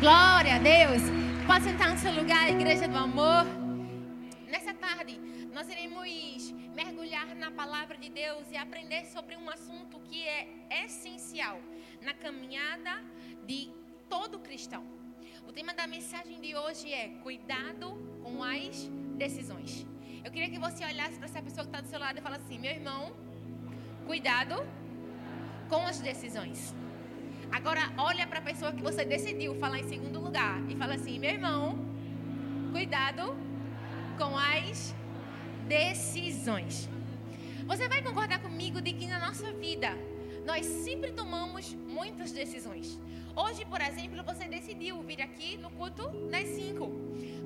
Glória a Deus. Pode sentar no seu lugar, Igreja do Amor. Nessa tarde, nós iremos mergulhar na palavra de Deus e aprender sobre um assunto que é essencial na caminhada de todo cristão. O tema da mensagem de hoje é cuidado com as decisões. Eu queria que você olhasse para essa pessoa que está do seu lado e falasse assim: meu irmão, cuidado com as decisões. Agora, olha para a pessoa que você decidiu falar em segundo lugar e fala assim: meu irmão, cuidado com as decisões. Você vai concordar comigo de que na nossa vida nós sempre tomamos muitas decisões. Hoje, por exemplo, você decidiu vir aqui no culto das 5.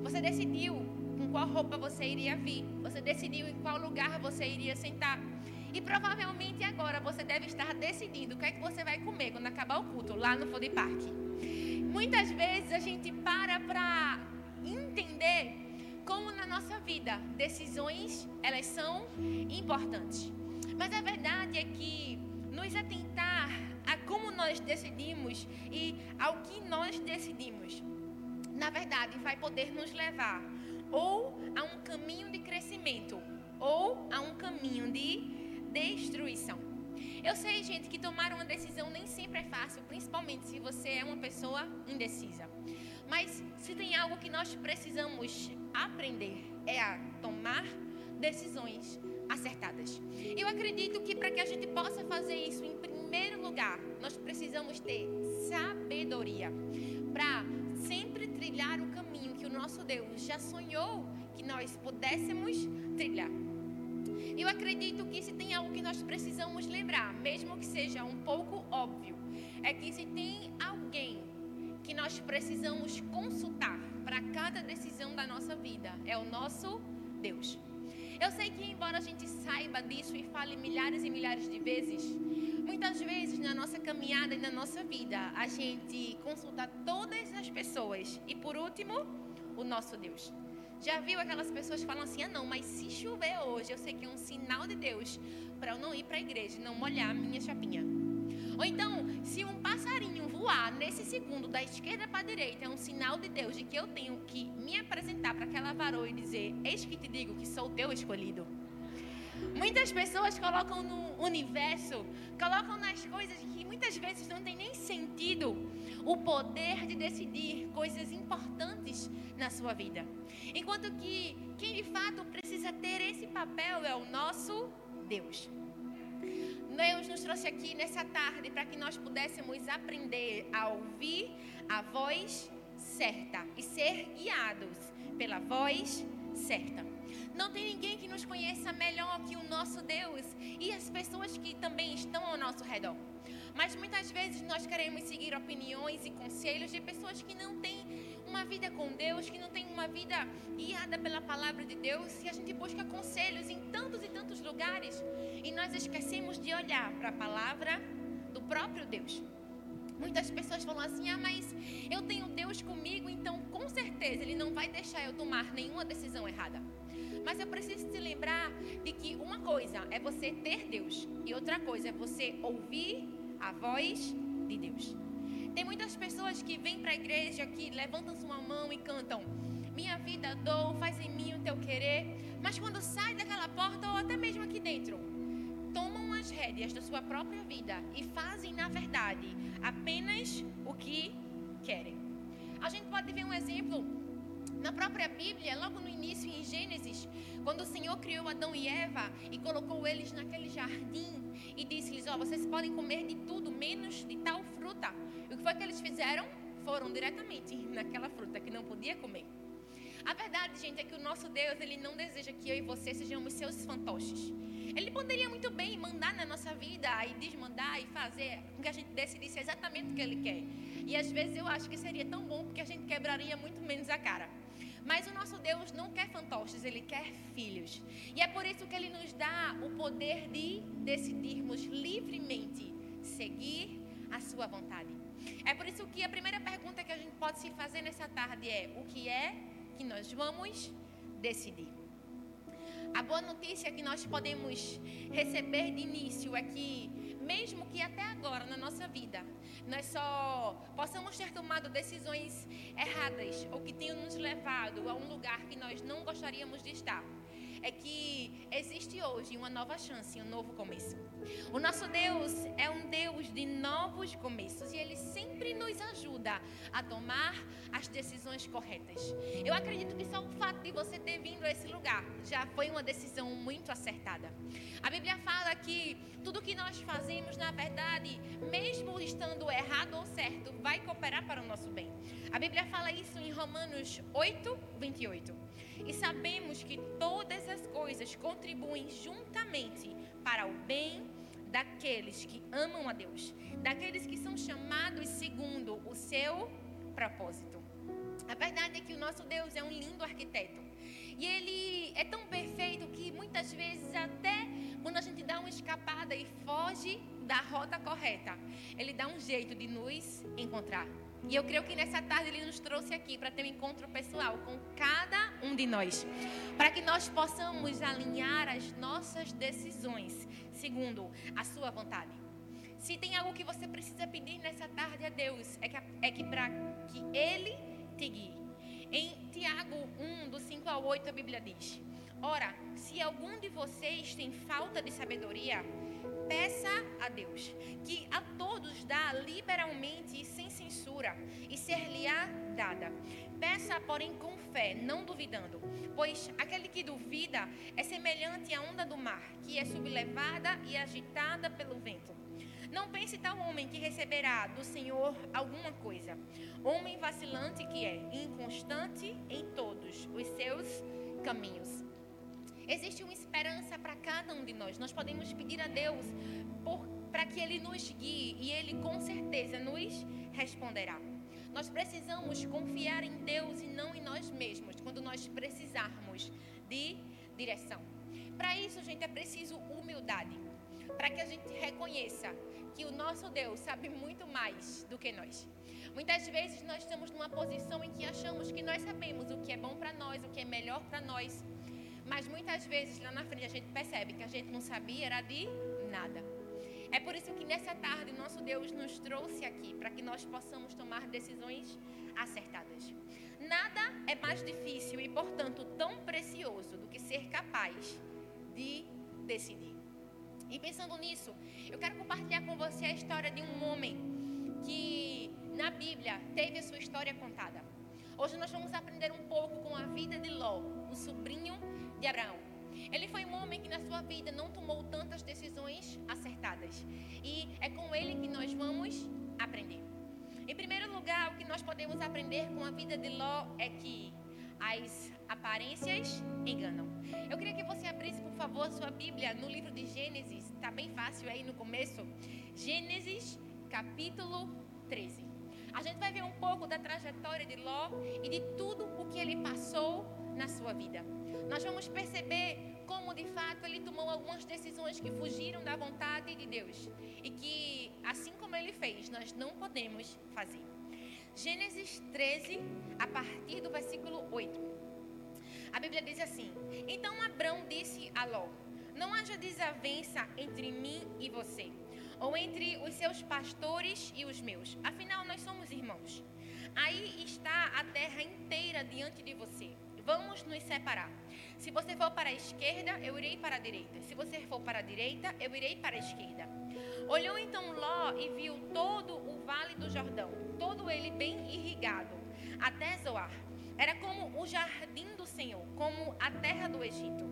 Você decidiu com qual roupa você iria vir. Você decidiu em qual lugar você iria sentar. E provavelmente agora você deve estar decidindo o que é que você vai comer quando acabar o culto lá no Food Park. Muitas vezes a gente para para entender como na nossa vida decisões elas são importantes. Mas a verdade é que nos atentar a como nós decidimos e ao que nós decidimos, na verdade vai poder nos levar ou a um caminho de crescimento ou destruição. Eu sei, gente, que tomar uma decisão nem sempre é fácil, principalmente se você é uma pessoa indecisa. Mas se tem algo que nós precisamos aprender é a tomar decisões acertadas. Eu acredito que para que a gente possa fazer isso, em primeiro lugar, nós precisamos ter sabedoria para sempre trilhar o caminho que o nosso Deus já sonhou que nós pudéssemos trilhar. Eu acredito que se tem algo que nós precisamos lembrar, mesmo que seja um pouco óbvio, é que se tem alguém que nós precisamos consultar para cada decisão da nossa vida, é o nosso Deus. Eu sei que, embora a gente saiba disso e fale milhares e milhares de vezes, muitas vezes na nossa caminhada e na nossa vida, a gente consulta todas as pessoas e, por último, o nosso Deus. Já viu aquelas pessoas que falam assim: ah, não, mas se chover hoje, eu sei que é um sinal de Deus para eu não ir para a igreja, não molhar a minha chapinha. Ou então, se um passarinho voar nesse segundo da esquerda para a direita, é um sinal de Deus de que eu tenho que me apresentar para aquela varoa e dizer: Eis que te digo que sou teu escolhido. Muitas pessoas colocam no universo, colocam nas coisas que muitas vezes não tem nem sentido, o poder de decidir coisas importantes na sua vida. Enquanto que quem de fato precisa ter esse papel é o nosso Deus. Deus nos trouxe aqui nessa tarde para que nós pudéssemos aprender a ouvir a voz certa e ser guiados pela voz certa. Não tem ninguém que nos conheça melhor que o nosso Deus e as pessoas que também estão ao nosso redor. Mas muitas vezes nós queremos seguir opiniões e conselhos de pessoas que não têm uma vida com Deus, que não têm uma vida guiada pela palavra de Deus, e a gente busca conselhos em tantos e tantos lugares, e nós esquecemos de olhar para a palavra do próprio Deus. Muitas pessoas falam assim: ah, mas eu tenho Deus comigo, então com certeza Ele não vai deixar eu tomar nenhuma decisão errada. Mas eu preciso te lembrar de que uma coisa é você ter Deus e outra coisa é você ouvir a voz de Deus. Tem muitas pessoas que vêm para a igreja, que levantam sua mão e cantam: Minha vida dou, faz em mim o teu querer. Mas quando sai daquela porta, ou até mesmo aqui dentro, tomam as rédeas da sua própria vida e fazem, na verdade, apenas o que querem. A gente pode ver um exemplo na própria Bíblia, logo no início, em Gênesis, quando o Senhor criou Adão e Eva e colocou eles naquele jardim e disse-lhes: Ó, oh, vocês podem comer de tudo, menos de tal fruta. E o que foi que eles fizeram? Foram diretamente naquela fruta que não podia comer. A verdade, gente, é que o nosso Deus, ele não deseja que eu e você sejamos seus fantoches. Ele poderia muito bem mandar na nossa vida e desmandar e fazer com que a gente decidisse exatamente o que ele quer. E às vezes eu acho que seria tão bom porque a gente quebraria muito menos a cara. Mas o nosso Deus não quer fantoches, ele quer filhos. E é por isso que ele nos dá o poder de decidirmos livremente seguir a sua vontade. É por isso que a primeira pergunta que a gente pode se fazer nessa tarde é: o que é que nós vamos decidir? A boa notícia que nós podemos receber de início é que, mesmo que até agora na nossa vida nós só possamos ter tomado decisões erradas ou que tenham nos levado a um lugar que nós não gostaríamos de estar é que existe hoje uma nova chance, um novo começo. O nosso Deus é um Deus de novos começos e Ele sempre nos ajuda a tomar as decisões corretas. Eu acredito que só o fato de você ter vindo a esse lugar já foi uma decisão muito acertada. A Bíblia fala que tudo que nós fazemos, na verdade, vai cooperar para o nosso bem. A Bíblia fala isso em Romanos 8, 28. E sabemos que todas as coisas contribuem juntamente para o bem daqueles que amam a Deus, daqueles que são chamados segundo o seu propósito. A verdade é que o nosso Deus é um lindo arquiteto. E ele é tão perfeito que muitas vezes, até quando a gente dá uma escapada e foge da rota correta, ele dá um jeito de nos encontrar. E eu creio que nessa tarde ele nos trouxe aqui para ter um encontro pessoal com cada um de nós, para que nós possamos alinhar as nossas decisões segundo a sua vontade. Se tem algo que você precisa pedir nessa tarde a Deus, é que, é que para que Ele te guie. Em Tiago 1, do 5 ao 8, a Bíblia diz: Ora, se algum de vocês tem falta de sabedoria, peça a Deus, que a todos dá liberalmente e sem censura, e ser-lhe-á dada. Peça, porém, com fé, não duvidando, pois aquele que duvida é semelhante à onda do mar, que é sublevada e agitada pelo vento. Não pense tal homem que receberá do Senhor alguma coisa. Homem vacilante que é, inconstante em todos os seus caminhos. Existe uma esperança para cada um de nós. Nós podemos pedir a Deus para que Ele nos guie e Ele com certeza nos responderá. Nós precisamos confiar em Deus e não em nós mesmos quando nós precisarmos de direção. Para isso, gente, é preciso humildade. Para que a gente reconheça que o nosso Deus sabe muito mais do que nós. Muitas vezes nós estamos numa posição em que achamos que nós sabemos o que é bom para nós, o que é melhor para nós. Mas muitas vezes lá na frente a gente percebe que a gente não sabia era de nada. É por isso que nessa tarde nosso Deus nos trouxe aqui para que nós possamos tomar decisões acertadas. Nada é mais difícil e, portanto, tão precioso do que ser capaz de decidir. E pensando nisso, eu quero compartilhar com você a história de um homem que na Bíblia teve a sua história contada. Hoje nós vamos aprender um pouco com a vida de Ló, o sobrinho de Abraão. Ele foi um homem que na sua vida não tomou tantas decisões acertadas. E é com ele que nós vamos aprender. Em primeiro lugar, o que nós podemos aprender com a vida de Ló é que as aparências enganam. Eu queria que você abrisse, por favor, sua Bíblia no livro de Gênesis. Está bem fácil aí no começo. Gênesis, capítulo 13. A gente vai ver um pouco da trajetória de Ló e de tudo o que ele passou na sua vida. Nós vamos perceber como de fato ele tomou algumas decisões que fugiram da vontade de Deus e que, assim como ele fez, nós não podemos fazer. Gênesis 13, a partir do versículo 8. A Bíblia diz assim: Então Abrão disse a Ló: Não haja desavença entre mim e você, ou entre os seus pastores e os meus. Afinal, nós somos irmãos. Aí está a terra inteira diante de você vamos nos separar. Se você for para a esquerda, eu irei para a direita. Se você for para a direita, eu irei para a esquerda. Olhou então Ló e viu todo o vale do Jordão, todo ele bem irrigado, até Zoar. Era como o jardim do Senhor, como a terra do Egito.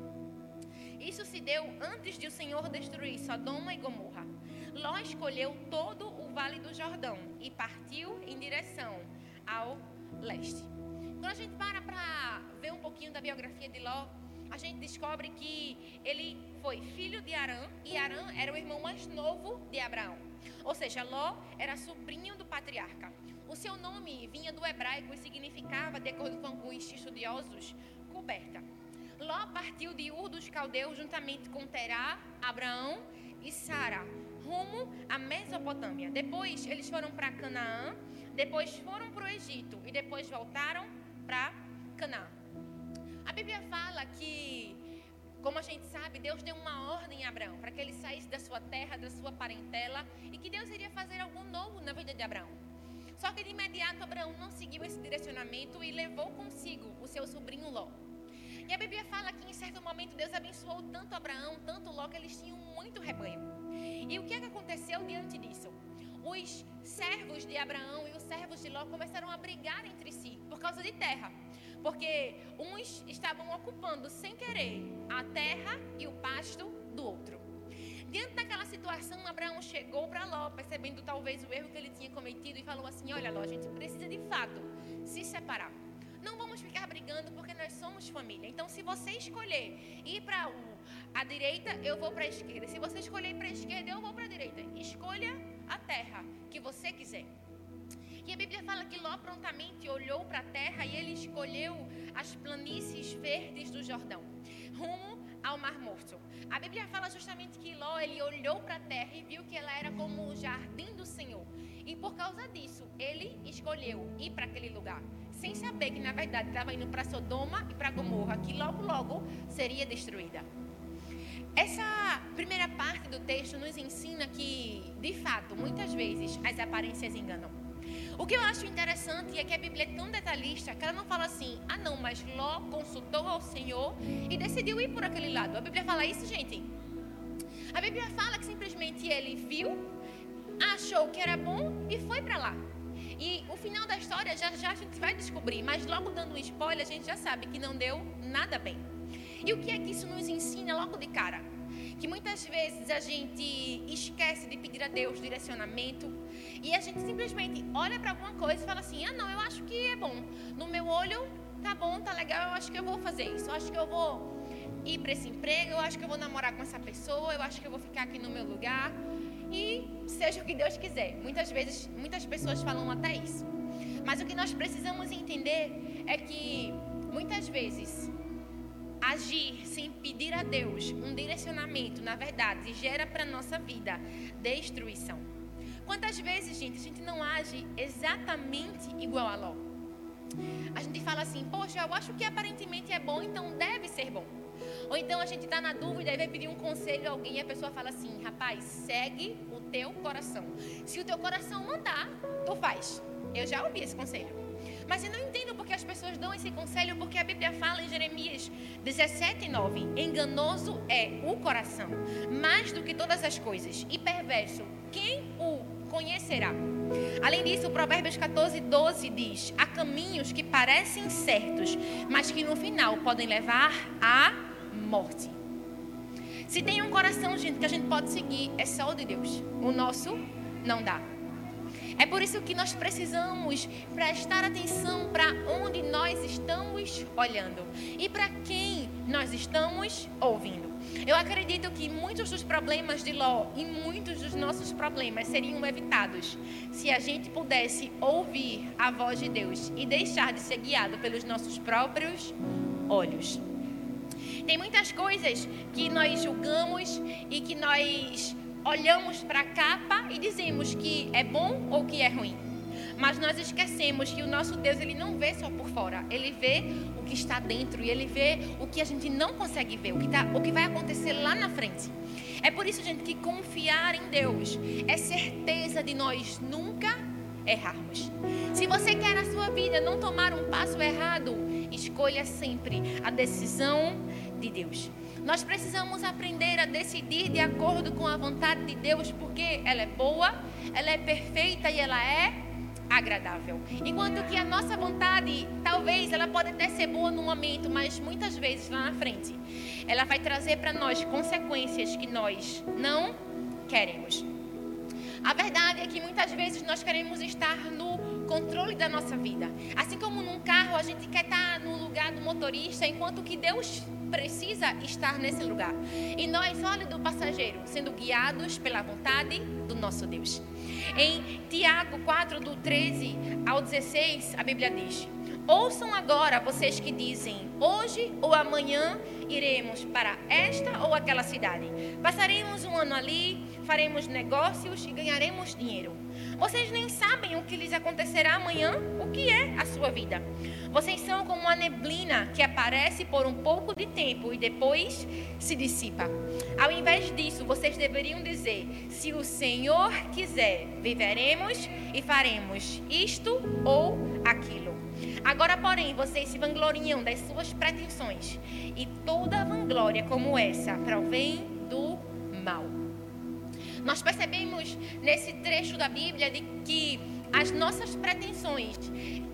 Isso se deu antes de o Senhor destruir Sodoma e Gomorra. Ló escolheu todo o vale do Jordão e partiu em direção ao leste. Quando a gente para para ver um pouquinho da biografia de Ló, a gente descobre que ele foi filho de Arã e Arã era o irmão mais novo de Abraão. Ou seja, Ló era sobrinho do patriarca. O seu nome vinha do hebraico e significava, de acordo com os estudiosos, coberta. Ló partiu de Ur dos Caldeus juntamente com Terá, Abraão e Sara, rumo à Mesopotâmia. Depois eles foram para Canaã, depois foram para o Egito e depois voltaram para Canaã. A Bíblia fala que Como a gente sabe, Deus deu uma ordem a Abraão para que ele saísse da sua terra, da sua parentela e que Deus iria fazer algo novo na vida de Abraão. Só que de imediato Abraão não seguiu esse direcionamento e levou consigo o seu sobrinho Ló. E a Bíblia fala que em certo momento Deus abençoou tanto Abraão, tanto Ló, que eles tinham muito rebanho. E o que, é que aconteceu diante disso? Os servos de Abraão e os servos de Ló começaram a brigar entre si por causa de terra. Porque uns estavam ocupando sem querer a terra e o pasto do outro. Diante daquela situação, Abraão chegou para Ló, percebendo talvez o erro que ele tinha cometido, e falou assim: Olha, Ló, a gente precisa de fato se separar. Não vamos ficar brigando porque nós somos família. Então, se você escolher ir para a direita, eu vou para a esquerda. Se você escolher ir para a esquerda, eu vou para a direita. Escolha a terra que você quiser. E a Bíblia fala que Ló prontamente olhou para a terra e ele escolheu as planícies verdes do Jordão, rumo ao Mar Morto. A Bíblia fala justamente que Ló ele olhou para a terra e viu que ela era como o jardim do Senhor. E por causa disso, ele escolheu ir para aquele lugar sem saber que na verdade estava indo para Sodoma e para Gomorra, que logo logo seria destruída. Essa primeira parte do texto nos ensina que, de fato, muitas vezes as aparências enganam. O que eu acho interessante é que a Bíblia é tão detalhista que ela não fala assim, ah não, mas Ló consultou ao Senhor e decidiu ir por aquele lado. A Bíblia fala isso, gente. A Bíblia fala que simplesmente ele viu, achou que era bom e foi para lá. E o final da história já já a gente vai descobrir, mas logo dando um spoiler, a gente já sabe que não deu nada bem. E o que é que isso nos ensina logo de cara? Que muitas vezes a gente esquece de pedir a Deus direcionamento e a gente simplesmente olha para alguma coisa e fala assim: "Ah, não, eu acho que é bom. No meu olho tá bom, tá legal, eu acho que eu vou fazer isso. Eu acho que eu vou ir para esse emprego, eu acho que eu vou namorar com essa pessoa, eu acho que eu vou ficar aqui no meu lugar e seja o que Deus quiser. Muitas vezes, muitas pessoas falam até isso. Mas o que nós precisamos entender é que muitas vezes agir sem pedir a Deus um direcionamento, na verdade, gera para nossa vida destruição. Quantas vezes, gente, a gente não age exatamente igual a Ló? A gente fala assim, poxa, eu acho que aparentemente é bom, então deve ser bom. Ou então a gente está na dúvida e vai pedir um conselho a alguém e a pessoa fala assim: rapaz, segue o teu coração. Se o teu coração mandar, tu faz. Eu já ouvi esse conselho. Mas eu não entendo porque as pessoas dão esse conselho, porque a Bíblia fala em Jeremias 17, 9: enganoso é o coração, mais do que todas as coisas, e perverso, quem conhecerá? Além disso, o Provérbios 14, 12 diz: há caminhos que parecem certos, mas que no final podem levar a morte. Se tem um coração, gente, que a gente pode seguir, é só o de Deus. O nosso não dá. É por isso que nós precisamos prestar atenção para onde nós estamos olhando e para quem nós estamos ouvindo. Eu acredito que muitos dos problemas de Ló e muitos dos nossos problemas seriam evitados se a gente pudesse ouvir a voz de Deus e deixar de ser guiado pelos nossos próprios olhos. Tem muitas coisas que nós julgamos e que nós olhamos para a capa e dizemos que é bom ou que é ruim. Mas nós esquecemos que o nosso Deus ele não vê só por fora, ele vê que está dentro e ele vê o que a gente não consegue ver, o que, tá, o que vai acontecer lá na frente. É por isso, gente, que confiar em Deus é certeza de nós nunca errarmos. Se você quer na sua vida não tomar um passo errado, escolha sempre a decisão de Deus. Nós precisamos aprender a decidir de acordo com a vontade de Deus, porque ela é boa, ela é perfeita e ela é agradável. Enquanto que a nossa vontade, talvez ela pode até ser boa no momento, mas muitas vezes lá na frente, ela vai trazer para nós consequências que nós não queremos. A verdade é que muitas vezes nós queremos estar no controle da nossa vida. Assim como num carro a gente quer estar no lugar do motorista, enquanto que Deus precisa estar nesse lugar. E nós, olha do passageiro, sendo guiados pela vontade do nosso Deus. Em Tiago 4, do 13 ao 16, a Bíblia diz: Ouçam agora vocês que dizem: hoje ou amanhã iremos para esta ou aquela cidade. Passaremos um ano ali, faremos negócios e ganharemos dinheiro. Vocês nem sabem o que lhes acontecerá amanhã, o que é a sua vida. Vocês são como uma neblina que aparece por um pouco de tempo e depois se dissipa. Ao invés disso, vocês deveriam dizer: se o Senhor quiser, viveremos e faremos isto ou aquilo. Agora, porém, vocês se vangloriam das suas pretensões, e toda vanglória como essa provém do mal. Nós percebemos nesse trecho da Bíblia de que as nossas pretensões,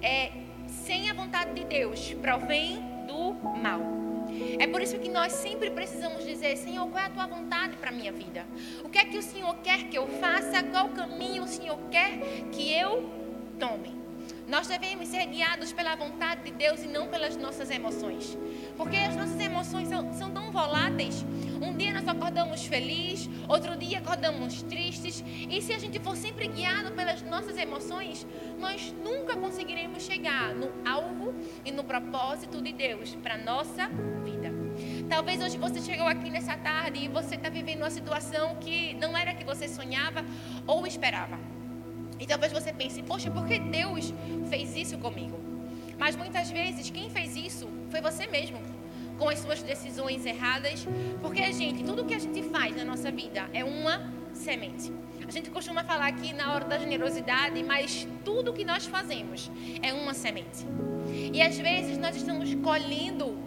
é, sem a vontade de Deus, provém do mal. É por isso que nós sempre precisamos dizer: Senhor, qual é a tua vontade para a minha vida? O que é que o Senhor quer que eu faça? Qual caminho o Senhor quer que eu tome? Nós devemos ser guiados pela vontade de Deus e não pelas nossas emoções. Porque as nossas emoções são, são tão voláteis. Um dia nós acordamos felizes, outro dia acordamos tristes. E se a gente for sempre guiado pelas nossas emoções, nós nunca conseguiremos chegar no alvo e no propósito de Deus para a nossa vida. Talvez hoje você chegou aqui nessa tarde e você está vivendo uma situação que não era que você sonhava ou esperava. E talvez você pense, poxa, por que Deus fez isso comigo? Mas muitas vezes quem fez isso foi você mesmo, com as suas decisões erradas. Porque, gente, tudo que a gente faz na nossa vida é uma semente. A gente costuma falar aqui na hora da generosidade, mas tudo que nós fazemos é uma semente. E às vezes nós estamos colhendo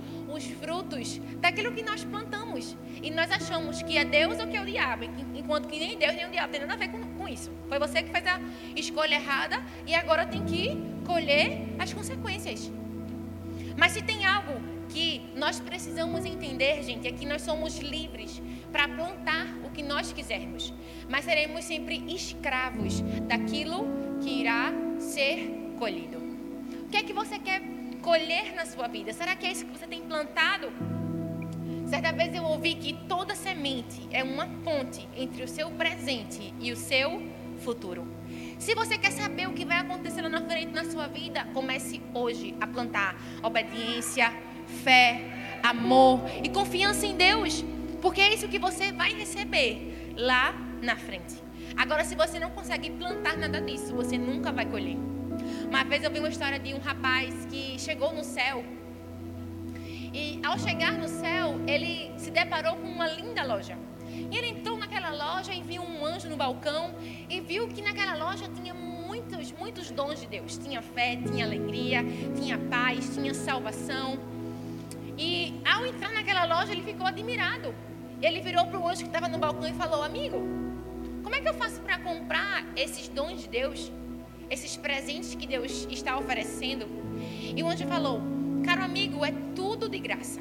frutos daquilo que nós plantamos. E nós achamos que é Deus ou que é o diabo, enquanto que nem Deus nem o diabo tem nada a ver com, com isso. Foi você que fez a escolha errada e agora tem que colher as consequências. Mas se tem algo que nós precisamos entender, gente, é que nós somos livres para plantar o que nós quisermos, mas seremos sempre escravos daquilo que irá ser colhido. O que é que você quer colher na sua vida? Será que é isso que você tem plantado? Certa vez eu ouvi que toda semente é uma ponte entre o seu presente e o seu futuro. Se você quer saber o que vai acontecer lá na frente na sua vida, comece hoje a plantar obediência, fé, amor e confiança em Deus, porque é isso que você vai receber lá na frente. Agora, se você não consegue plantar nada disso, você nunca vai colher. Uma vez eu vi uma história de um rapaz que chegou no céu. E ao chegar no céu, ele se deparou com uma linda loja. E ele entrou naquela loja e viu um anjo no balcão e viu que naquela loja tinha muitos, muitos dons de Deus. Tinha fé, tinha alegria, tinha paz, tinha salvação. E ao entrar naquela loja, ele ficou admirado. Ele virou para o anjo que estava no balcão e falou: Amigo, como é que eu faço para comprar esses dons de Deus? Esses presentes que Deus está oferecendo. E o anjo falou: Caro amigo, é tudo de graça.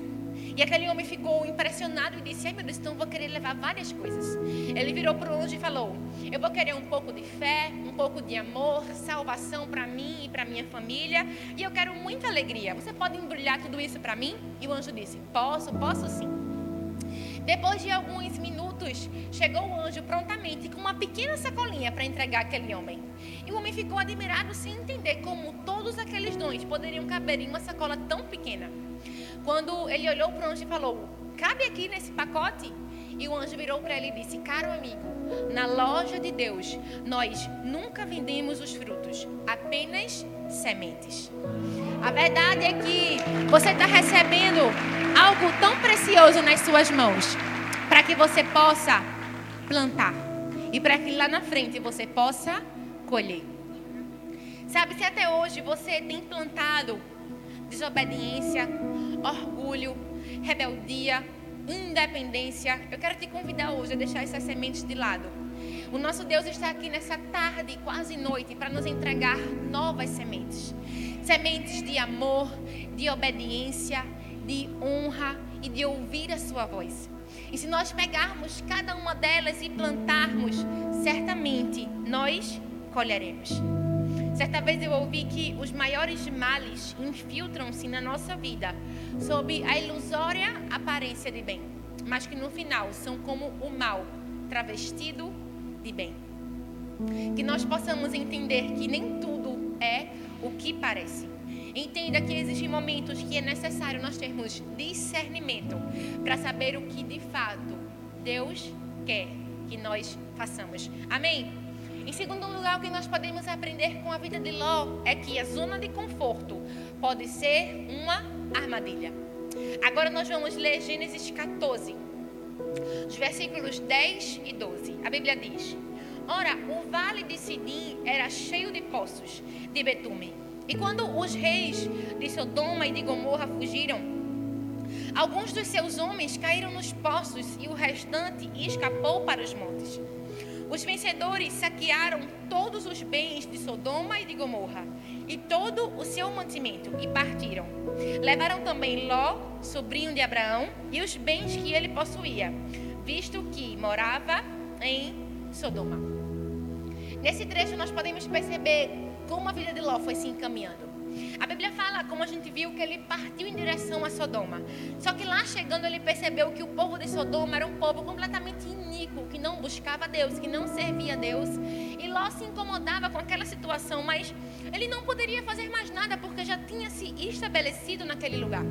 E aquele homem ficou impressionado e disse: Ai meu Deus, então eu vou querer levar várias coisas. Ele virou para o anjo e falou: Eu vou querer um pouco de fé, um pouco de amor, salvação para mim e para minha família. E eu quero muita alegria. Você pode embrulhar tudo isso para mim? E o anjo disse: Posso, posso sim. Depois de alguns minutos, chegou o anjo prontamente com uma pequena sacolinha para entregar aquele homem. E o homem ficou admirado sem entender como todos aqueles dons poderiam caber em uma sacola tão pequena. Quando ele olhou para o anjo e falou: Cabe aqui nesse pacote? E o anjo virou para ele e disse: Caro amigo, na loja de Deus, nós nunca vendemos os frutos, apenas sementes. A verdade é que você está recebendo algo tão precioso nas suas mãos para que você possa plantar e para que lá na frente você possa colher. Sabe, se até hoje você tem plantado desobediência, orgulho, rebeldia, independência, eu quero te convidar hoje a deixar essas sementes de lado. O nosso Deus está aqui nessa tarde, quase noite, para nos entregar novas sementes sementes de amor, de obediência, de honra e de ouvir a Sua voz. E se nós pegarmos cada uma delas e plantarmos, certamente nós colheremos. Certa vez eu ouvi que os maiores males infiltram-se na nossa vida sob a ilusória aparência de bem, mas que no final são como o mal travestido de bem. Que nós possamos entender que nem tudo é o que parece. Entenda que existem momentos que é necessário nós termos discernimento para saber o que de fato Deus quer que nós façamos. Amém? Em segundo lugar, o que nós podemos aprender com a vida de Ló é que a zona de conforto pode ser uma armadilha. Agora nós vamos ler Gênesis 14, os versículos 10 e 12. A Bíblia diz: Ora, o vale de Sidim era cheio de poços de betume. E quando os reis de Sodoma e de Gomorra fugiram, alguns dos seus homens caíram nos poços e o restante escapou para os montes. Os vencedores saquearam todos os bens de Sodoma e de Gomorra e todo o seu mantimento e partiram. Levaram também Ló, sobrinho de Abraão, e os bens que ele possuía, visto que morava em Sodoma. Nesse trecho nós podemos perceber como a vida de Ló foi se encaminhando. A Bíblia fala, como a gente viu, que ele partiu em direção a Sodoma. Só que lá chegando ele percebeu que o povo de Sodoma era um povo completamente iníquo, que não buscava Deus, que não servia a Deus. E Ló se incomodava com aquela situação, mas ele não poderia fazer mais nada porque já tinha se estabelecido naquele lugar.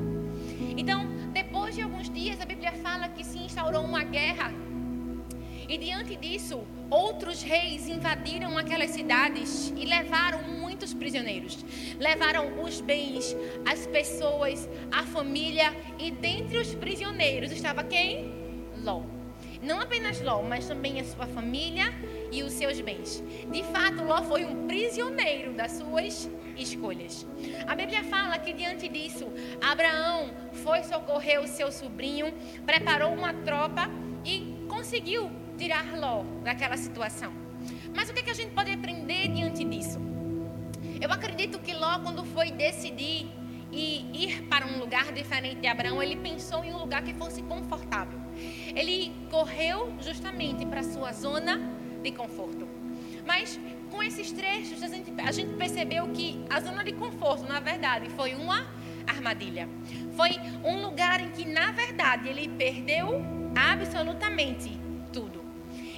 Então, depois de alguns dias, a Bíblia fala que se instaurou uma guerra. E diante disso, outros reis invadiram aquelas cidades e levaram muitos prisioneiros. Levaram os bens, as pessoas, a família. E dentre os prisioneiros estava quem? Ló. Não apenas Ló, mas também a sua família e os seus bens. De fato, Ló foi um prisioneiro das suas escolhas. A Bíblia fala que diante disso, Abraão foi socorrer o seu sobrinho, preparou uma tropa e conseguiu tirar Ló daquela situação. Mas o que, é que a gente pode aprender diante disso? Eu acredito que Ló, quando foi decidir e ir para um lugar diferente de Abraão, ele pensou em um lugar que fosse confortável. Ele correu justamente para a sua zona de conforto. Mas com esses trechos, a gente, a gente percebeu que a zona de conforto, na verdade, foi uma armadilha. Foi um lugar em que, na verdade, ele perdeu absolutamente tudo.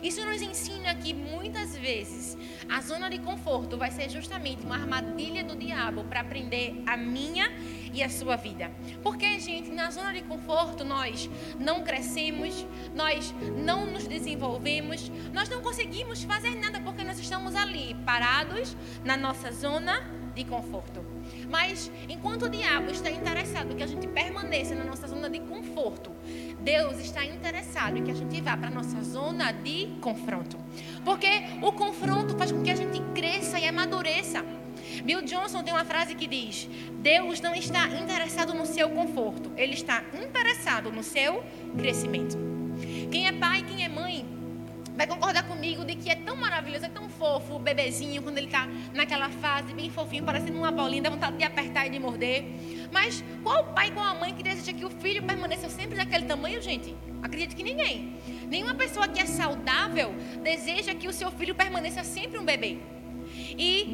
Isso nos ensina que muitas vezes a zona de conforto vai ser justamente uma armadilha do diabo para prender a minha e a sua vida. Porque, gente, na zona de conforto nós não crescemos, nós não nos desenvolvemos, nós não conseguimos fazer nada porque nós estamos ali parados na nossa zona de conforto. Mas enquanto o diabo está interessado que a gente permaneça na nossa zona de conforto, Deus está interessado em que a gente vá para a nossa zona de confronto. Porque o confronto faz com que a gente cresça e amadureça. Bill Johnson tem uma frase que diz: Deus não está interessado no seu conforto, Ele está interessado no seu crescimento. Quem é pai, quem é mãe, vai concordar comigo de que é tão maravilhoso, é tão fofo o bebezinho quando ele está naquela fase bem fofinho, parecendo uma bolinha, dá vontade de apertar e de morder. Mas qual pai, qual a mãe que deseja que o filho permaneça sempre daquele tamanho, gente? Acredito que ninguém. Nenhuma pessoa que é saudável deseja que o seu filho permaneça sempre um bebê. E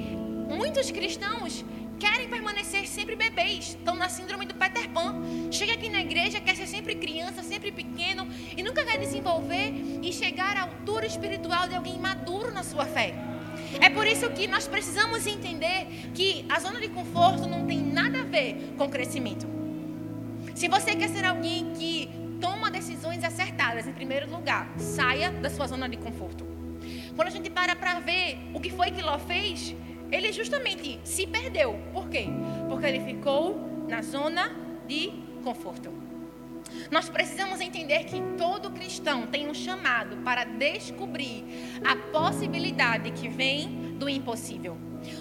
muitos cristãos querem permanecer sempre bebês, estão na síndrome do Peter Pan. Chega aqui na igreja, quer ser sempre criança, sempre pequeno e nunca quer desenvolver e chegar à altura espiritual de alguém maduro na sua fé. É por isso que nós precisamos entender que a zona de conforto não tem nada a ver com crescimento. Se você quer ser alguém que toma decisões acertadas, em primeiro lugar, saia da sua zona de conforto. Quando a gente para para ver o que foi que Ló fez, ele justamente se perdeu. Por quê? Porque ele ficou na zona de conforto. Nós precisamos entender que todo cristão tem um chamado para descobrir a possibilidade que vem do impossível.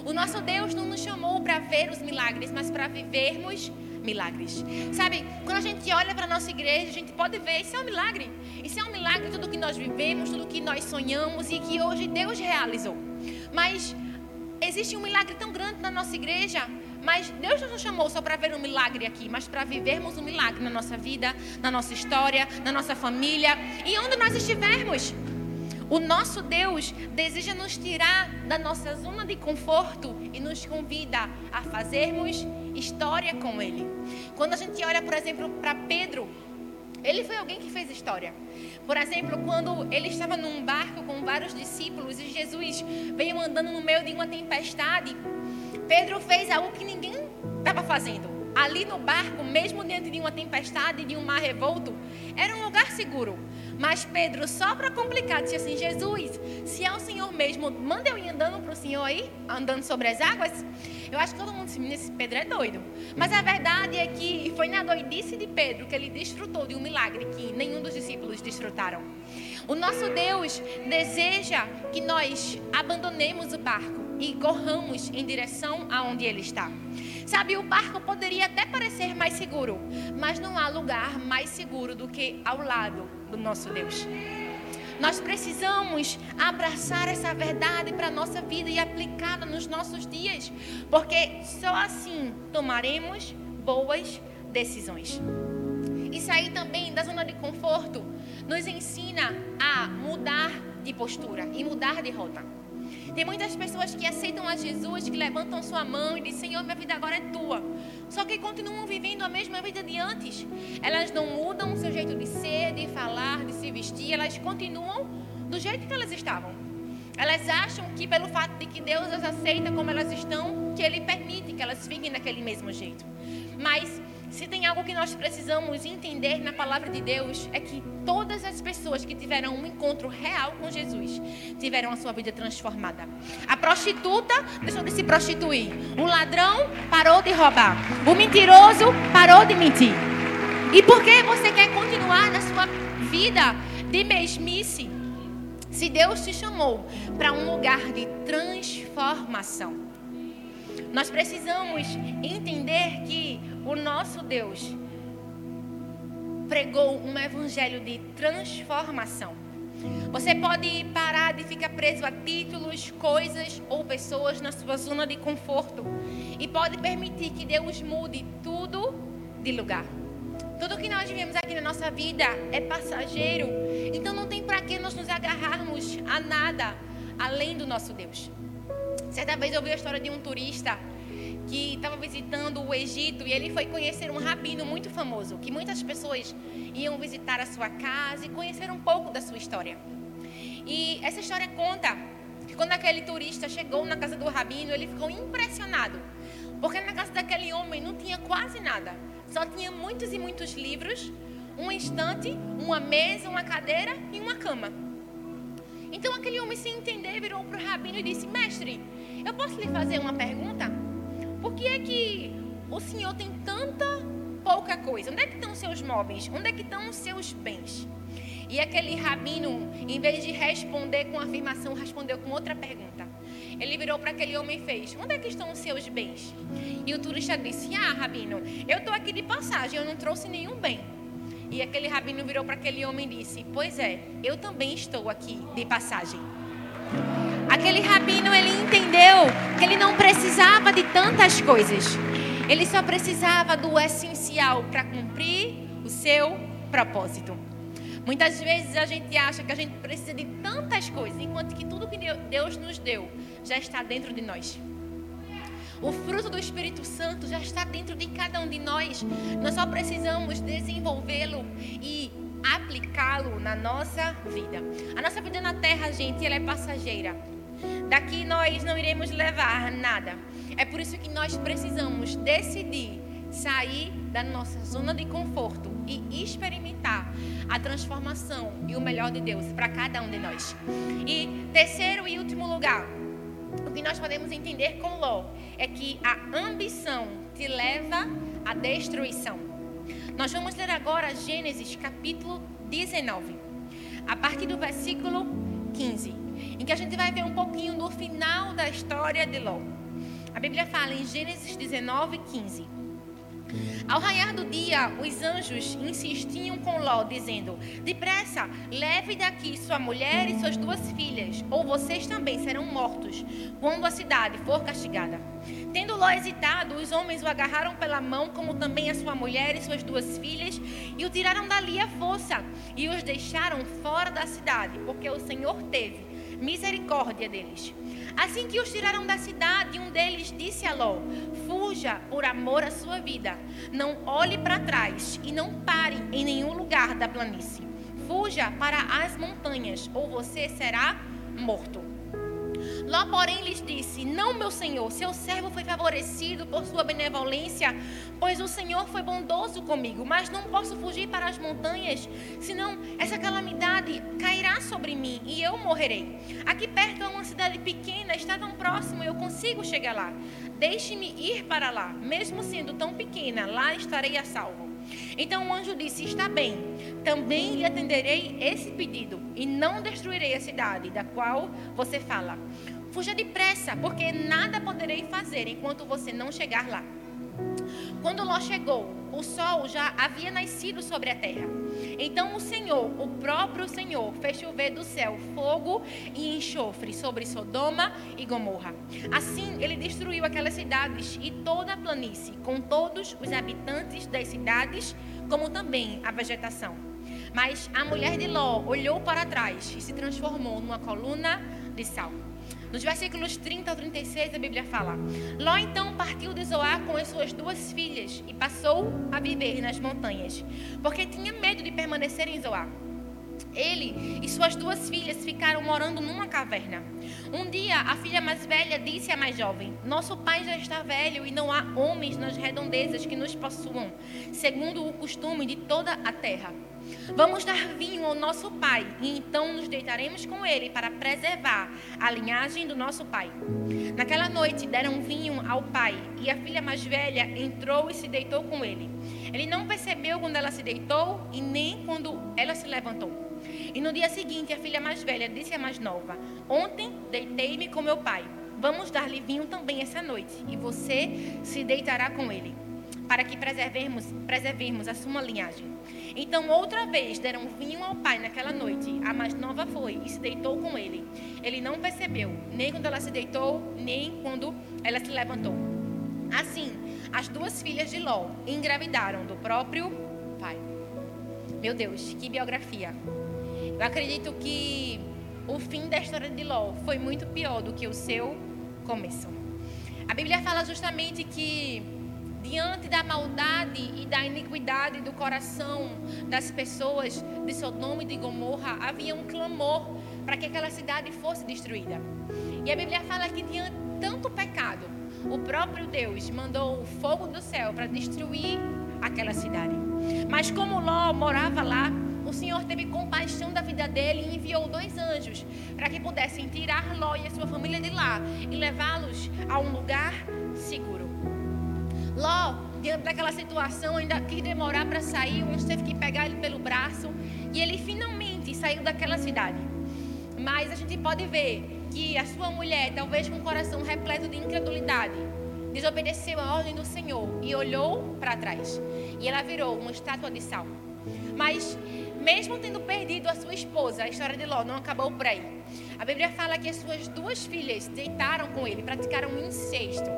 O nosso Deus não nos chamou para ver os milagres, mas para vivermos milagres. Sabe, quando a gente olha para a nossa igreja, a gente pode ver, isso é um milagre. Isso é um milagre, tudo que nós vivemos, tudo que nós sonhamos e que hoje Deus realizou. Mas existe um milagre tão grande na nossa igreja, mas Deus não nos chamou só para ver um milagre aqui, mas para vivermos um milagre na nossa vida, na nossa história, na nossa família e onde nós estivermos. O nosso Deus deseja nos tirar da nossa zona de conforto e nos convida a fazermos história com Ele. Quando a gente olha, por exemplo, para Pedro, ele foi alguém que fez história. Por exemplo, quando ele estava num barco com vários discípulos e Jesus veio andando no meio de uma tempestade, Pedro fez algo que ninguém estava fazendo. ali no barco, mesmo diante de uma tempestade, de um mar revolto, era um lugar seguro. Mas Pedro, só para complicar, disse assim: Jesus, se é o Senhor mesmo, manda eu ir andando para o Senhor aí, andando sobre as águas. Eu acho que todo mundo disse: esse Pedro é doido. Mas a verdade é que foi na doidice de Pedro que ele desfrutou de um milagre que nenhum dos discípulos desfrutaram. O nosso Deus deseja que nós abandonemos o barco e corramos em direção aonde ele está. Sabe, o barco poderia até parecer mais seguro, mas não há lugar mais seguro do que ao lado do nosso Deus. Nós precisamos abraçar essa verdade para a nossa vida e aplicá-la nos nossos dias, porque só assim tomaremos boas decisões. E sair também da zona de conforto nos ensina a mudar de postura e mudar de rota. Tem muitas pessoas que aceitam a Jesus, que levantam sua mão e dizem: Senhor, minha vida agora é tua. Só que continuam vivendo a mesma vida de antes. Elas não mudam o seu jeito de ser, de falar, de se vestir. Elas continuam do jeito que elas estavam. Elas acham que pelo fato de que Deus as aceita como elas estão, que Ele permite que elas fiquem daquele mesmo jeito. Mas se tem algo que nós precisamos entender na palavra de Deus, é que todas as pessoas que tiveram um encontro real com Jesus tiveram a sua vida transformada. A prostituta deixou de se prostituir. O ladrão parou de roubar. O mentiroso parou de mentir. E por que você quer continuar na sua vida de mesmice? Se Deus te chamou para um lugar de transformação. Nós precisamos entender que o nosso Deus pregou um evangelho de transformação. Você pode parar de ficar preso a títulos, coisas ou pessoas na sua zona de conforto e pode permitir que Deus mude tudo de lugar. Tudo que nós vivemos aqui na nossa vida é passageiro, então não tem para que nós nos agarrarmos a nada além do nosso Deus. Certa vez eu ouvi a história de um turista que estava visitando o Egito e ele foi conhecer um rabino muito famoso, que muitas pessoas iam visitar a sua casa e conhecer um pouco da sua história. E essa história conta que quando aquele turista chegou na casa do rabino, ele ficou impressionado, porque na casa daquele homem não tinha quase nada, só tinha muitos e muitos livros, um estante, uma mesa, uma cadeira e uma cama. Então aquele homem, sem entender, virou para o rabino e disse: Mestre, eu posso lhe fazer uma pergunta? Por que é que o Senhor tem tanta pouca coisa? Onde é que estão os seus móveis? Onde é que estão os seus bens? E aquele rabino, em vez de responder com afirmação, respondeu com outra pergunta. Ele virou para aquele homem e fez: Onde é que estão os seus bens? E o turista disse: Ah, rabino, eu estou aqui de passagem, eu não trouxe nenhum bem. E aquele rabino virou para aquele homem e disse: Pois é, eu também estou aqui de passagem. Aquele rabino, ele entendeu que ele não precisava de tantas coisas. Ele só precisava do essencial para cumprir o seu propósito. Muitas vezes a gente acha que a gente precisa de tantas coisas, enquanto que tudo que Deus nos deu já está dentro de nós. O fruto do Espírito Santo já está dentro de cada um de nós. Nós só precisamos desenvolvê-lo e aplicá-lo na nossa vida. A nossa vida na terra, gente, ela é passageira. Daqui nós não iremos levar nada. É por isso que nós precisamos decidir sair da nossa zona de conforto e experimentar a transformação e o melhor de Deus para cada um de nós. E terceiro e último lugar, o que nós podemos entender com Ló é que a ambição te leva à destruição. Nós vamos ler agora Gênesis capítulo 19, a partir do versículo 15 em que a gente vai ver um pouquinho do final da história de Ló. A Bíblia fala em Gênesis 19, 15. Ao raiar do dia, os anjos insistiam com Ló, dizendo: Depressa, leve daqui sua mulher e suas duas filhas, ou vocês também serão mortos quando a cidade for castigada. Tendo Ló hesitado, os homens o agarraram pela mão, como também a sua mulher e suas duas filhas, e o tiraram dali à força, e os deixaram fora da cidade, porque o Senhor teve misericórdia deles. Assim que os tiraram da cidade, um deles disse a Ló: Fuja por amor à sua vida. Não olhe para trás e não pare em nenhum lugar da planície. Fuja para as montanhas, ou você será morto. Ló, porém, lhes disse: Não, meu senhor, seu servo foi favorecido por sua benevolência, pois o Senhor foi bondoso comigo, mas não posso fugir para as montanhas, senão essa calamidade cairá sobre mim e eu morrerei. Aqui perto é uma cidade pequena, está tão próximo, eu consigo chegar lá. Deixe-me ir para lá, mesmo sendo tão pequena, lá estarei a salvo. Então o anjo disse: Está bem, também lhe atenderei esse pedido, e não destruirei a cidade da qual você fala. Fuja depressa, porque nada poderei fazer enquanto você não chegar lá. Quando Ló chegou, o sol já havia nascido sobre a terra. Então o Senhor, o próprio Senhor, fez chover do céu fogo e enxofre sobre Sodoma e Gomorra. Assim ele destruiu aquelas cidades e toda a planície, com todos os habitantes das cidades, como também a vegetação. Mas a mulher de Ló olhou para trás e se transformou numa coluna de sal. Nos versículos 30 ao 36, a Bíblia fala: Ló então partiu de Zoar com as suas duas filhas e passou a viver nas montanhas, porque tinha medo de permanecer em Zoar. Ele e suas duas filhas ficaram morando numa caverna. Um dia, a filha mais velha disse à mais jovem: Nosso pai já está velho e não há homens nas redondezas que nos possuam, segundo o costume de toda a terra. Vamos dar vinho ao nosso pai e então nos deitaremos com ele para preservar a linhagem do nosso pai. Naquela noite deram vinho ao pai e a filha mais velha entrou e se deitou com ele. Ele não percebeu quando ela se deitou e nem quando ela se levantou. E no dia seguinte a filha mais velha disse à mais nova: Ontem deitei-me com meu pai. Vamos dar-lhe vinho também essa noite e você se deitará com ele para que preservemos, preservemos a sua linhagem. Então, outra vez, deram vinho ao pai naquela noite. A mais nova foi e se deitou com ele. Ele não percebeu, nem quando ela se deitou, nem quando ela se levantou. Assim, as duas filhas de Ló engravidaram do próprio pai. Meu Deus, que biografia. Eu acredito que o fim da história de Ló foi muito pior do que o seu começo. A Bíblia fala justamente que diante da maldade e da iniquidade do coração das pessoas de Sodoma e de Gomorra, havia um clamor para que aquela cidade fosse destruída. E a Bíblia fala que diante de tanto pecado, o próprio Deus mandou o fogo do céu para destruir aquela cidade. Mas como Ló morava lá, o Senhor teve compaixão da vida dele e enviou dois anjos para que pudessem tirar Ló e a sua família de lá e levá-los a um lugar seguro. Ló, diante daquela situação, ainda quis demorar para sair, o anjo teve que pegar ele pelo braço e ele finalmente saiu daquela cidade. Mas a gente pode ver que a sua mulher, talvez com o coração repleto de incredulidade, desobedeceu a ordem do Senhor e olhou para trás. E ela virou uma estátua de sal. Mas, mesmo tendo perdido a sua esposa, a história de Ló não acabou por aí. A Bíblia fala que as suas duas filhas deitaram com ele, praticaram um incesto.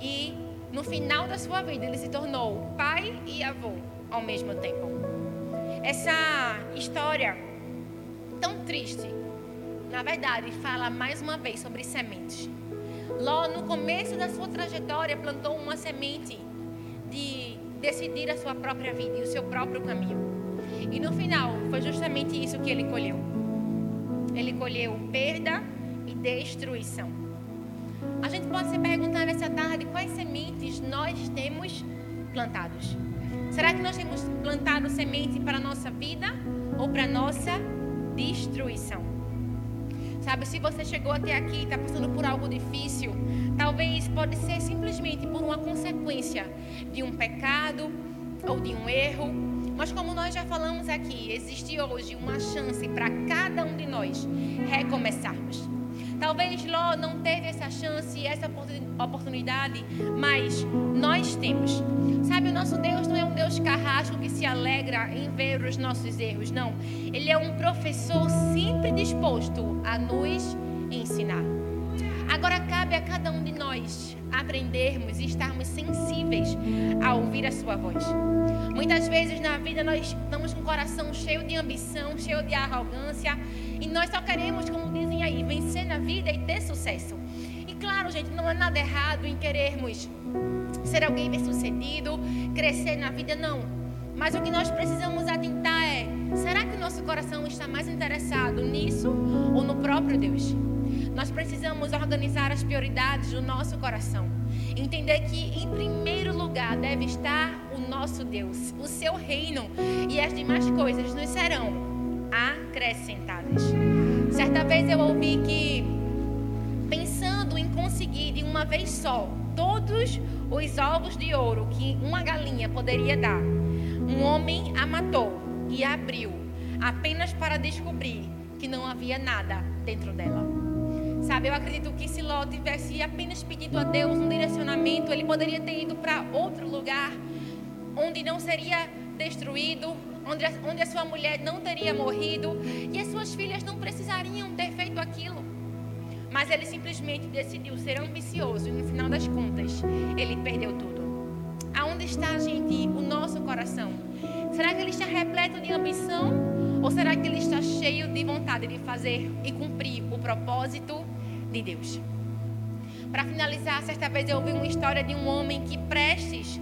E no final da sua vida, ele se tornou pai e avô ao mesmo tempo. Essa história tão triste, na verdade, fala mais uma vez sobre sementes. Ló, no começo da sua trajetória, plantou uma semente de decidir a sua própria vida e o seu próprio caminho. E no final, foi justamente isso que ele colheu. Ele colheu perda e destruição. A gente pode se perguntar nessa tarde quais sementes nós temos plantados. Será que nós temos plantado semente para a nossa vida ou para a nossa destruição? Sabe, se você chegou até aqui e está passando por algo difícil, talvez pode ser simplesmente por uma consequência de um pecado ou de um erro. Mas como nós já falamos aqui, existe hoje uma chance para cada um de nós recomeçarmos. Talvez Ló não teve essa chance e essa oportunidade, mas nós temos. Sabe, o nosso Deus não é um Deus carrasco que se alegra em ver os nossos erros, não. Ele é um professor sempre disposto a nos ensinar. Agora cabe a cada um de nós aprendermos e estarmos sensíveis a ouvir a sua voz. Muitas vezes na vida nós estamos com o coração cheio de ambição, cheio de arrogância, e nós só queremos, como dizem aí, vencer na vida e ter sucesso. E claro, gente, não é nada errado em querermos ser alguém bem-sucedido, crescer na vida, não. Mas o que nós precisamos atentar é: será que o nosso coração está mais interessado nisso ou no próprio Deus? nós precisamos organizar as prioridades do nosso coração. Entender que, em primeiro lugar, deve estar o nosso Deus, o seu reino, e as demais coisas nos serão acrescentadas. Certa vez eu ouvi que, pensando em conseguir de uma vez só todos os ovos de ouro que uma galinha poderia dar, um homem a matou e abriu, apenas para descobrir que não havia nada dentro dela. Sabe, eu acredito que se Ló tivesse apenas pedido a Deus um direcionamento, ele poderia ter ido para outro lugar onde não seria destruído, onde a, onde a sua mulher não teria morrido e as suas filhas não precisariam ter feito aquilo. Mas ele simplesmente decidiu ser ambicioso e no final das contas, ele perdeu tudo. Aonde está, gente, o nosso coração? Será que ele está repleto de ambição? Ou será que ele está cheio de vontade de fazer e cumprir o propósito de Deus? Para finalizar, certa vez eu ouvi uma história de um homem que, prestes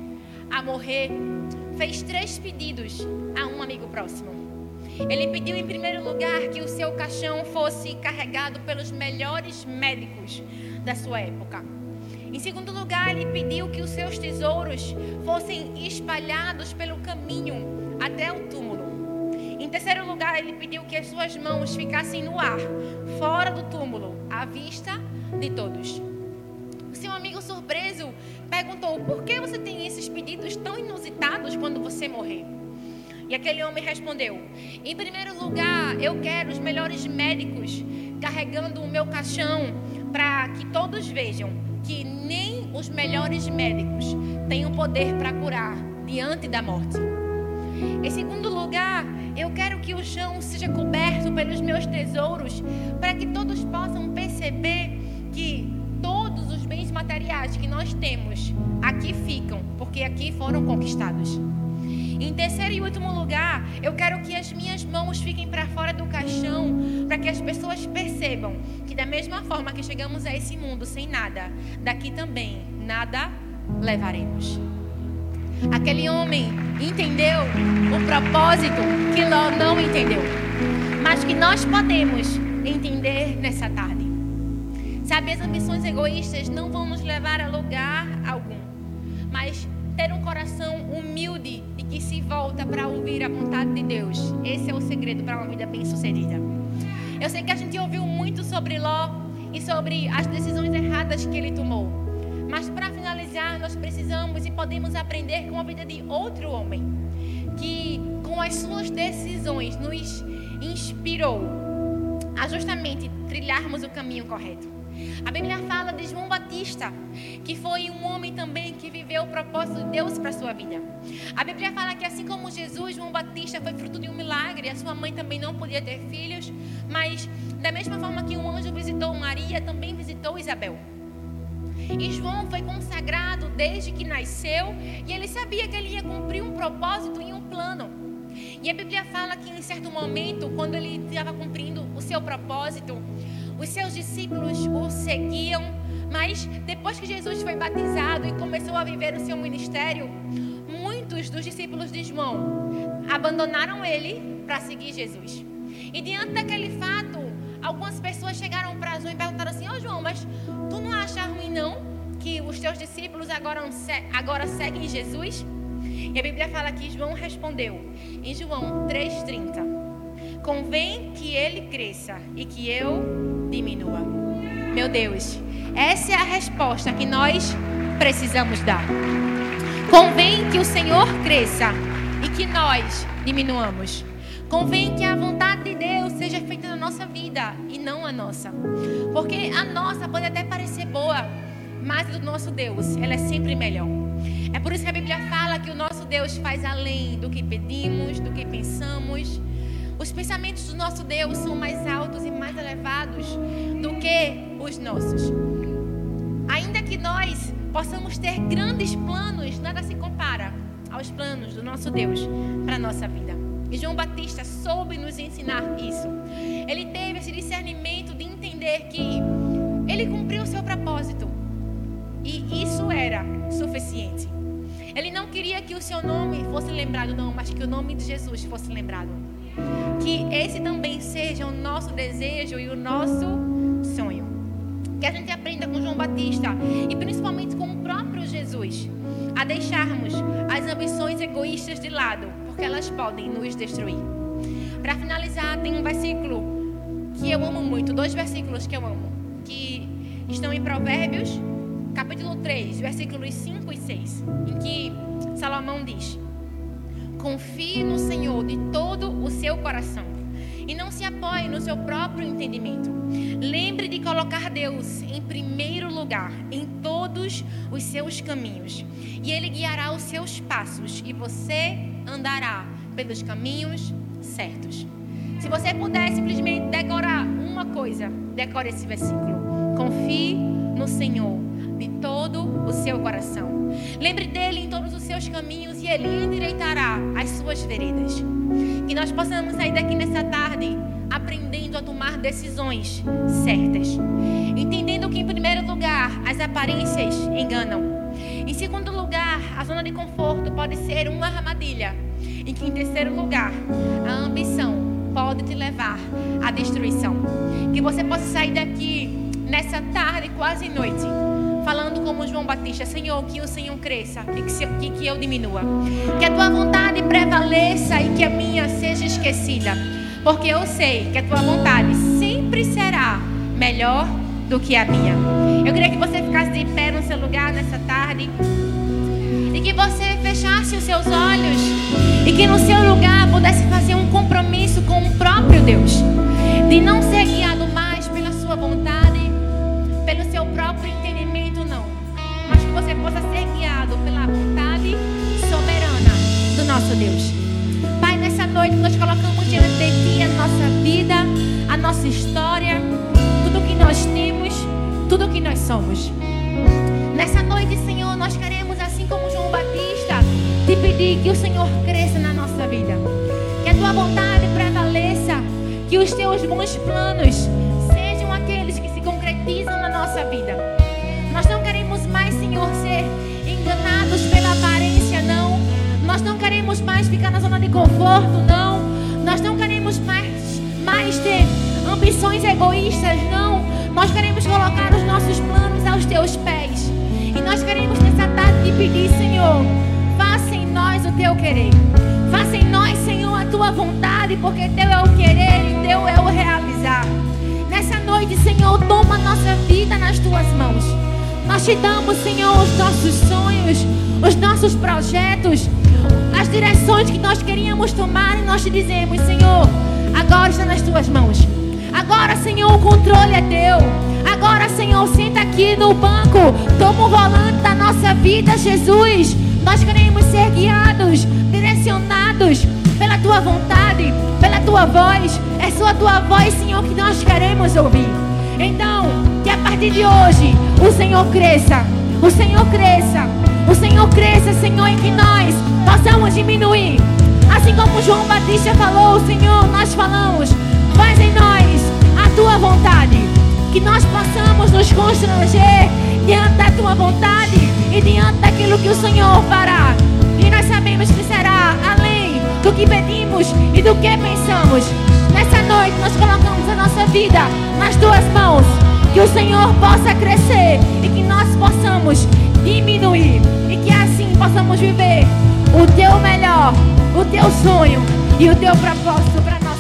a morrer, fez três pedidos a um amigo próximo. Ele pediu, em primeiro lugar, que o seu caixão fosse carregado pelos melhores médicos da sua época. Em segundo lugar, ele pediu que os seus tesouros fossem espalhados pelo caminho até o túmulo. Em terceiro lugar, ele pediu que as suas mãos ficassem no ar, fora do túmulo, à vista de todos. O seu amigo surpreso perguntou: Por que você tem inusitados quando você morrer? E aquele homem respondeu: Em primeiro lugar, eu quero os melhores médicos carregando o meu caixão para que todos vejam que nem os melhores médicos têm o poder para curar diante da morte. Em segundo lugar, eu quero que o chão seja coberto pelos meus tesouros, para que todos possam perceber que materiais que nós temos aqui ficam, porque aqui foram conquistados. Em terceiro e último lugar, eu quero que as minhas mãos fiquem para fora do caixão, para que as pessoas percebam que, da mesma forma que chegamos a esse mundo sem nada, daqui também nada levaremos. Aquele homem entendeu o propósito que Ló não entendeu, mas que nós podemos entender nessa tarde. Sabe, as ambições egoístas não vão nos levar a lugar algum, mas ter um coração humilde e que se volta para ouvir a vontade de Deus. Esse é o segredo para uma vida bem-sucedida. Eu sei que a gente ouviu muito sobre Ló e sobre as decisões erradas que ele tomou. Mas para finalizar, nós precisamos e podemos aprender com a vida de outro homem que, com as suas decisões, nos inspirou a justamente trilharmos o caminho correto. A Bíblia fala de João Batista, que foi um homem também que viveu o propósito de Deus para a sua vida. A Bíblia fala que assim como Jesus, João Batista foi fruto de um milagre, a sua mãe também não podia ter filhos, mas da mesma forma que um anjo visitou Maria, também visitou Isabel. E João foi consagrado desde que nasceu e ele sabia que ele ia cumprir um propósito e um plano. E a Bíblia fala que em certo momento, quando ele estava cumprindo o seu propósito, os seus discípulos o seguiam, mas depois que Jesus foi batizado e começou a viver o seu ministério, muitos dos discípulos de João abandonaram ele para seguir Jesus. E diante daquele fato, algumas pessoas chegaram para João e perguntaram assim: Ô oh, João, mas tu não acha ruim não que os teus discípulos agora, agora seguem Jesus? E a Bíblia fala que João respondeu em João 3,30: Convém que ele cresça e que eu diminua. Meu Deus, essa é a resposta que nós precisamos dar. Convém que o Senhor cresça e que nós diminuamos. Convém que a vontade de Deus seja feita na nossa vida e não a nossa. Porque a nossa pode até parecer boa, mas do nosso Deus, ela é sempre melhor. É por isso que a Bíblia fala que o nosso Deus faz além do que pedimos, do que pensamos. Os pensamentos do nosso Deus são mais altos e mais elevados do que os nossos. Ainda que nós possamos ter grandes planos, nada se compara aos planos do nosso Deus para a nossa vida. E João Batista soube nos ensinar isso. Ele teve esse discernimento de entender que ele cumpriu o seu propósito. E isso era suficiente. Ele não queria que o seu nome fosse lembrado, não, mas que o nome de Jesus fosse lembrado. Que esse também seja o nosso desejo e o nosso sonho. Que a gente aprenda com João Batista e principalmente com o próprio Jesus a deixarmos as ambições egoístas de lado, porque elas podem nos destruir. Para finalizar, tem um versículo que eu amo muito, dois versículos que eu amo, que estão em Provérbios, capítulo 3, versículos 5 e 6, em que Salomão diz: Confie no Senhor de todo o seu coração e não se apoie no seu próprio entendimento. Lembre de colocar Deus em primeiro lugar em todos os seus caminhos, e Ele guiará os seus passos, e você andará pelos caminhos certos. Se você puder simplesmente decorar uma coisa, decore esse versículo. Confie no Senhor de todo o seu coração. Lembre dele em todos os seus caminhos e ele endireitará as suas veredas. Que nós possamos sair daqui nessa tarde aprendendo a tomar decisões certas. Entendendo que, em primeiro lugar, as aparências enganam. Em segundo lugar, a zona de conforto pode ser uma armadilha. E que, em terceiro lugar, a ambição pode te levar à destruição. Que você possa sair daqui nessa tarde, quase noite, falando como João Batista: Senhor, que o Senhor cresça e que, que, eu diminua. Que a tua vontade prevaleça e que a minha seja esquecida. Porque eu sei que a tua vontade sempre será melhor do que a minha. Eu queria que você ficasse de pé no seu lugar nessa tarde e que você fechasse os seus olhos e que no seu lugar pudesse fazer um compromisso com o próprio Deus, de não ser guiado nosso Deus. Pai, nessa noite nós colocamos diante de Ti a nossa vida, a nossa história, tudo que nós temos, tudo que nós somos. Nessa noite, Senhor, nós queremos, assim como João Batista, te pedir que o Senhor cresça na nossa vida. Que a tua vontade prevaleça. Que os teus bons planos sejam aqueles que se concretizam na nossa vida. Queremos mais ficar na zona de conforto, não. Nós não queremos mais, mais ter ambições egoístas, não. Nós queremos colocar os nossos planos aos teus pés. E nós queremos nessa tarde te pedir, Senhor, faça em nós o teu querer. Faça em nós, Senhor, a tua vontade, porque teu é o querer e teu é o realizar. Nessa noite, Senhor, toma nossa vida nas tuas mãos. Nós te damos, Senhor, os nossos sonhos, os nossos projetos, as direções que nós queríamos tomar e nós te dizemos, Senhor, agora está nas tuas mãos. Agora, Senhor, o controle é teu. Agora, Senhor, senta aqui no banco. Toma o volante da nossa vida, Jesus. Nós queremos ser guiados, direcionados pela tua vontade, pela tua voz. É só a tua voz, Senhor, que nós queremos ouvir. Então, que a partir de hoje o Senhor cresça. O Senhor cresça. O Senhor cresça, Senhor, em que nós possamos diminuir. Assim como João Batista falou, Senhor, nós falamos. Faz em nós a tua vontade. Que nós possamos nos constranger diante da tua vontade e diante daquilo que o Senhor fará. E nós sabemos que será além do que pedimos e do que pensamos. Nessa noite nós colocamos a nossa vida nas tuas mãos. Que o Senhor possa crescer e que nós possamos diminuir. E que assim possamos viver o teu melhor, o teu sonho e o teu propósito para nós.